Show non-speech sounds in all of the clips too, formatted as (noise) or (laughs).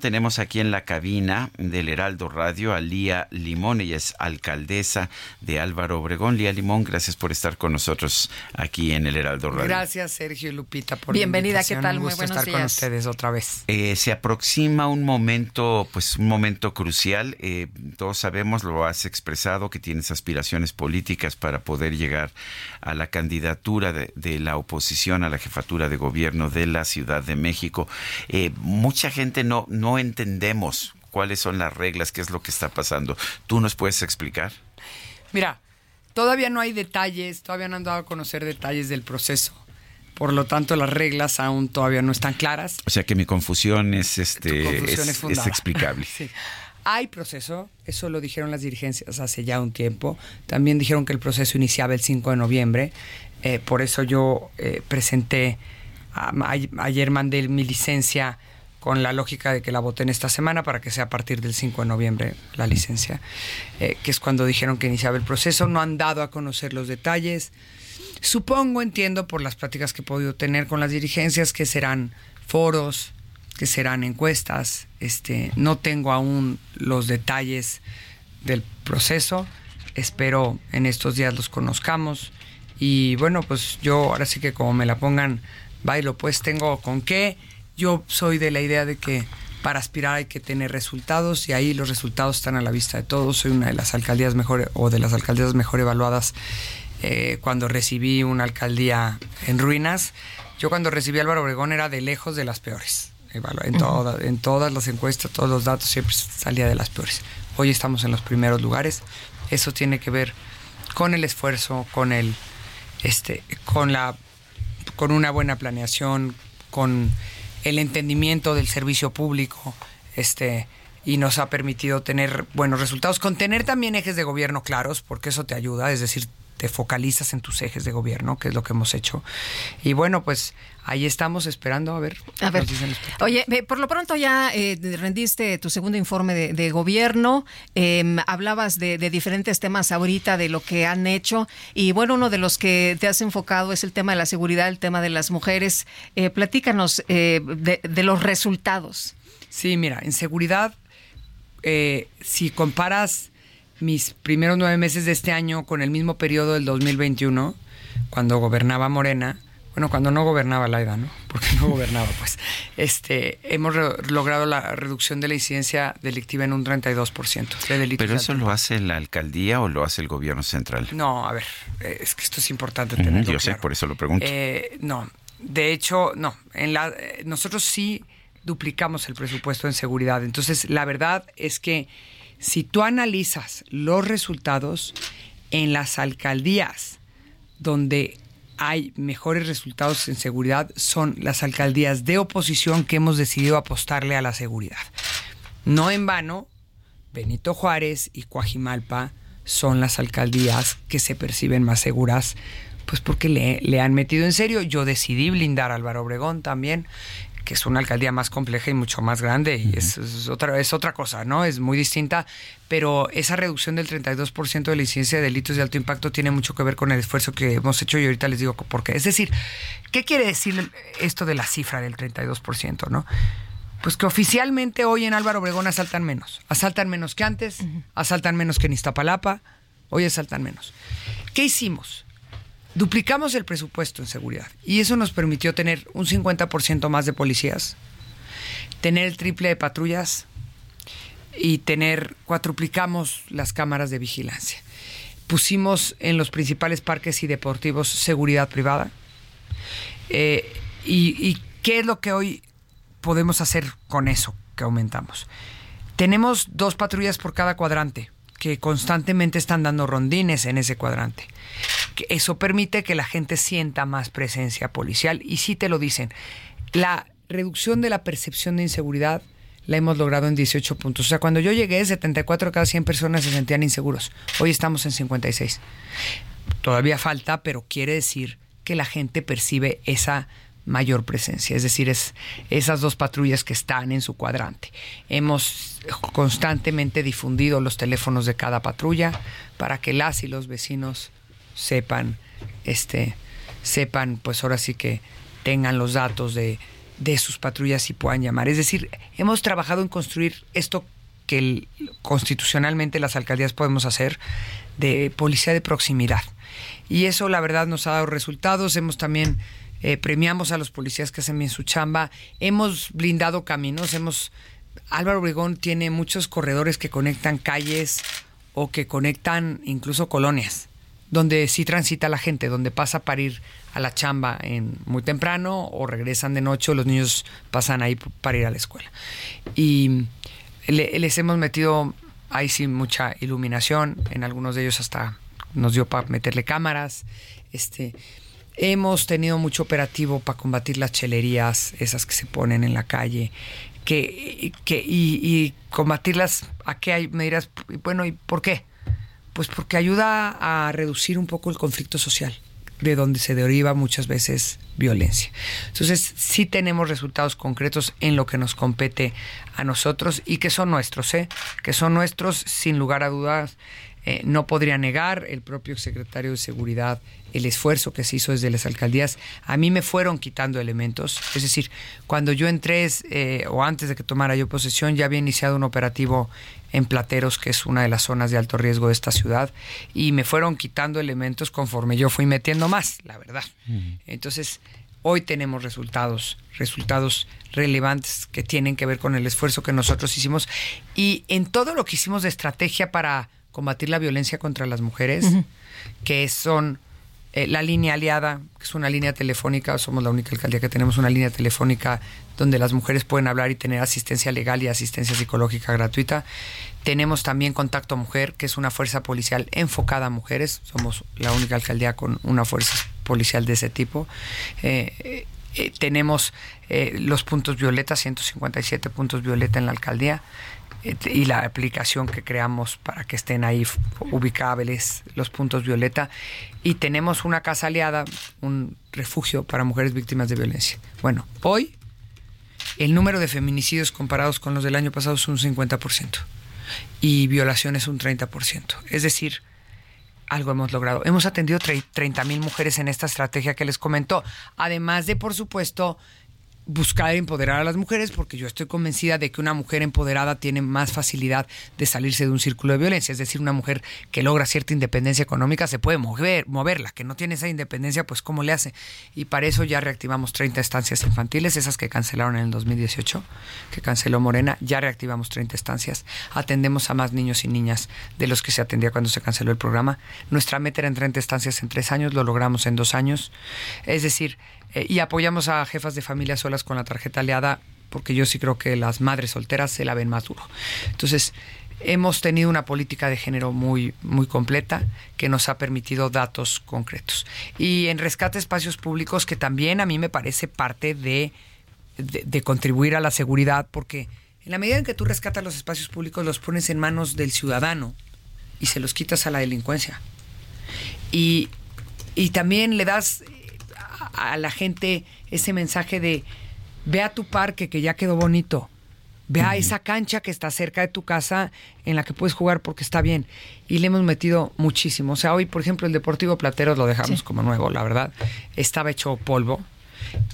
Tenemos aquí en la cabina del Heraldo Radio a Lía Limón, ella es alcaldesa de Álvaro Obregón. Lía Limón, gracias por estar con nosotros aquí en el Heraldo Radio. Gracias, Sergio y Lupita, por Bienvenida, la ¿qué invitación. tal? Un Muy buenos estar con días. ustedes otra vez. Eh, se aproxima un momento, pues un momento crucial. Eh, todos sabemos, lo has expresado, que tienes aspiraciones políticas para poder llegar a la candidatura de, de la oposición a la jefatura de gobierno de la Ciudad de México. Eh, mucha gente no, no entendemos cuáles son las reglas, qué es lo que está pasando. ¿Tú nos puedes explicar? Mira, todavía no hay detalles, todavía no han dado a conocer detalles del proceso. Por lo tanto, las reglas aún todavía no están claras. O sea que mi confusión es este confusión es- es fundada. es explicable. (laughs) Sí. Hay proceso, eso lo dijeron las dirigencias hace ya un tiempo. También dijeron que el proceso iniciaba el 5 de noviembre. Eh, por eso yo eh, presenté, a- a- ayer mandé mi licencia con la lógica de que la voten esta semana para que sea a partir del 5 de noviembre la licencia, eh, que es cuando dijeron que iniciaba el proceso. No han dado a conocer los detalles. Supongo, entiendo por las pláticas que he podido tener con las dirigencias que serán foros, que serán encuestas. Este, no tengo aún los detalles del proceso. Espero en estos días los conozcamos. Y bueno, pues yo ahora sí que como me la pongan, bailo, pues tengo con qué. Yo soy de la idea de que para aspirar hay que tener resultados y ahí los resultados están a la vista de todos. Soy una de las alcaldías mejor o de las alcaldías mejor evaluadas eh, cuando recibí una alcaldía en ruinas. Yo cuando recibí Álvaro Obregón era de lejos de las peores. En, toda- en todas las encuestas, todos los datos siempre salía de las peores. Hoy estamos en los primeros lugares. Eso tiene que ver con el esfuerzo, con el, este, con la, con una buena planeación, con el entendimiento del servicio público, este, y nos ha permitido tener buenos resultados, con tener también ejes de gobierno claros, porque eso te ayuda, es decir, te focalizas en tus ejes de gobierno, que es lo que hemos hecho. Y bueno, pues ahí estamos esperando a ver. A qué ver, nos dicen los oye, por lo pronto ya eh, rendiste tu segundo informe de, de gobierno, eh, hablabas de, de diferentes temas ahorita, de lo que han hecho, y bueno, uno de los que te has enfocado es el tema de la seguridad, el tema de las mujeres. Eh, platícanos eh, de, de los resultados. Sí, mira, en seguridad, si comparas mis primeros nueve meses de este año con el mismo periodo del 2021, cuando gobernaba Morena, bueno, cuando no gobernaba Laida, ¿no? Porque no (laughs) gobernaba, pues, este, hemos logrado la reducción de la incidencia delictiva en un 32% de delitos. ¿Pero eso lo hace la alcaldía o lo hace el gobierno central? no, a ver, es que esto es importante tenerlo yo sé, por eso lo pregunto. Eh, no, de hecho, no. En la, eh, nosotros sí duplicamos el presupuesto en seguridad. Entonces, la verdad es que si tú analizas los resultados en las alcaldías donde hay mejores resultados en seguridad, son las alcaldías de oposición que hemos decidido apostarle a la seguridad. No en vano, Benito Juárez y Coajimalpa son las alcaldías que se perciben más seguras, pues porque le, le han metido en serio. Yo decidí blindar a Álvaro Obregón también, que es una alcaldía más compleja y mucho más grande, y es, es otra, es otra cosa, ¿no? Es muy distinta, pero esa reducción del 32% de la incidencia de delitos de alto impacto tiene mucho que ver con el esfuerzo que hemos hecho y ahorita les digo por qué. Es decir, ¿qué quiere decir esto de la cifra del 32%, no? Pues que oficialmente hoy en Álvaro Obregón asaltan menos. Asaltan menos que antes, asaltan menos que en Iztapalapa, hoy asaltan menos. ¿Qué hicimos? Duplicamos el presupuesto en seguridad y eso nos permitió tener un 50% más de policías, tener el triple de patrullas y tener, cuatruplicamos las cámaras de vigilancia. Pusimos en los principales parques y deportivos seguridad privada. Eh, y, ¿Y qué es lo que hoy podemos hacer con eso que aumentamos? Tenemos dos patrullas por cada cuadrante que constantemente están dando rondines en ese cuadrante. Eso permite que la gente sienta más presencia policial y sí te lo dicen. La, reducción de la percepción de inseguridad la hemos logrado en 18 puntos. O sea, cuando yo llegué, 74 de cada 100 personas se sentían inseguros. Hoy estamos en 56. Todavía falta, pero quiere decir que la gente percibe esa mayor presencia, es decir, es esas dos patrullas que están en su cuadrante. Hemos constantemente difundido los teléfonos de cada patrulla para que las y los vecinos sepan, este, sepan, pues ahora sí que tengan los datos de, de sus patrullas y puedan llamar. Es decir, hemos trabajado en construir esto que constitucionalmente las alcaldías podemos hacer de policía de proximidad. Y eso la verdad nos ha dado resultados. Hemos también eh, premiamos a los policías que hacen bien su chamba. Hemos blindado caminos. Hemos Álvaro Obregón tiene muchos corredores que conectan calles o que conectan incluso colonias donde sí transita la gente, donde pasa para ir a la chamba en muy temprano o regresan de noche o los niños pasan ahí para ir a la escuela. Y les hemos metido ahí sí mucha iluminación, en algunos de ellos hasta nos dio para meterle cámaras. Este, hemos tenido mucho operativo para combatir las chelerías, esas que se ponen en la calle. Que, que, y, y combatirlas, ¿a qué hay? Me dirás, bueno, ¿y por qué? Pues porque ayuda a reducir un poco el conflicto social, de donde se deriva muchas veces violencia. Entonces, sí tenemos resultados concretos en lo que nos compete a nosotros y que son nuestros, ¿eh? que son nuestros sin lugar a dudas. Eh, no podría negar el propio secretario de Seguridad el esfuerzo que se hizo desde las alcaldías. A mí me fueron quitando elementos. Es decir, cuando yo entré eh, o antes de que tomara yo posesión, ya había iniciado un operativo en Plateros, que es una de las zonas de alto riesgo de esta ciudad, y me fueron quitando elementos conforme yo fui metiendo más, la verdad. Entonces, hoy tenemos resultados, resultados relevantes que tienen que ver con el esfuerzo que nosotros hicimos y en todo lo que hicimos de estrategia para combatir la violencia contra las mujeres, que son eh, la línea aliada, que es una línea telefónica, somos la única alcaldía que tenemos una línea telefónica donde las mujeres pueden hablar y tener asistencia legal y asistencia psicológica gratuita. Tenemos también Contacto Mujer, que es una fuerza policial enfocada a mujeres. Somos la única alcaldía con una fuerza policial de ese tipo. Eh, eh, tenemos los puntos violeta, 157 puntos violeta en la alcaldía y la aplicación que creamos para que estén ahí ubicables los puntos violeta. Y tenemos una casa aliada, un refugio para mujeres víctimas de violencia. Bueno, hoy el número de feminicidios comparados con los del año pasado es un 50% y violaciones un 30%. Es decir, algo hemos logrado. Hemos atendido 30 mil mujeres en esta estrategia que les comentó, además de, por supuesto, buscar empoderar a las mujeres porque yo estoy convencida de que una mujer empoderada tiene más facilidad de salirse de un círculo de violencia, es decir, una mujer que logra cierta independencia económica se puede mover, moverla, que no tiene esa independencia, pues cómo le hace. Y para eso ya reactivamos 30 estancias infantiles, esas que cancelaron en el 2018, que canceló Morena, ya reactivamos 30 estancias, atendemos a más niños y niñas de los que se atendía cuando se canceló el programa. Nuestra meta era en 30 estancias en tres años, lo logramos en dos años. Es decir, eh, y apoyamos a jefas de familia solas con la tarjeta aliada, porque yo sí creo que las madres solteras se la ven más duro. Entonces, hemos tenido una política de género muy, muy completa que nos ha permitido datos concretos. Y en rescate espacios públicos, que también a mí me parece parte de, de, contribuir a la seguridad, porque en la medida en que tú rescatas los espacios públicos, los pones en manos del ciudadano y se los quitas a la delincuencia. Y, y también le das a la gente ese mensaje de ve a tu parque que ya quedó bonito. Ve a esa cancha que está cerca de tu casa en la que puedes jugar porque está bien. Y le hemos metido muchísimo. O sea, hoy, por ejemplo, el Deportivo Plateros lo dejamos como nuevo, la verdad. Estaba hecho polvo.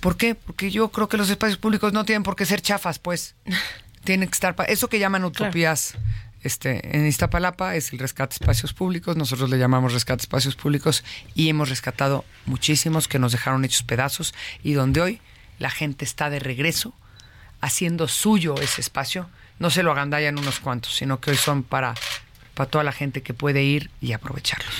¿Por qué? Porque yo creo que los espacios públicos no tienen por qué ser chafas, pues. (laughs) Tienen que estar... Eso que llaman utopías este, en Iztapalapa es el rescate de espacios públicos, nosotros le llamamos rescate de espacios públicos y hemos rescatado muchísimos que nos dejaron hechos pedazos y donde hoy la gente está de regreso haciendo suyo ese espacio, no se lo agandallan unos cuantos, sino que hoy son para, para toda la gente que puede ir y aprovecharlos.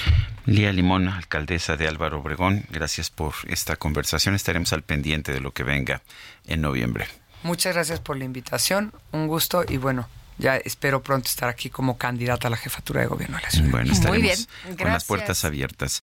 Lía Limón, alcaldesa de Álvaro Obregón, gracias por esta conversación. Estaremos al pendiente de lo que venga en noviembre. Muchas gracias por la invitación, un gusto y bueno, ya espero pronto estar aquí como candidata a la jefatura de gobierno de la ciudad. Bueno, estaremos con las puertas abiertas.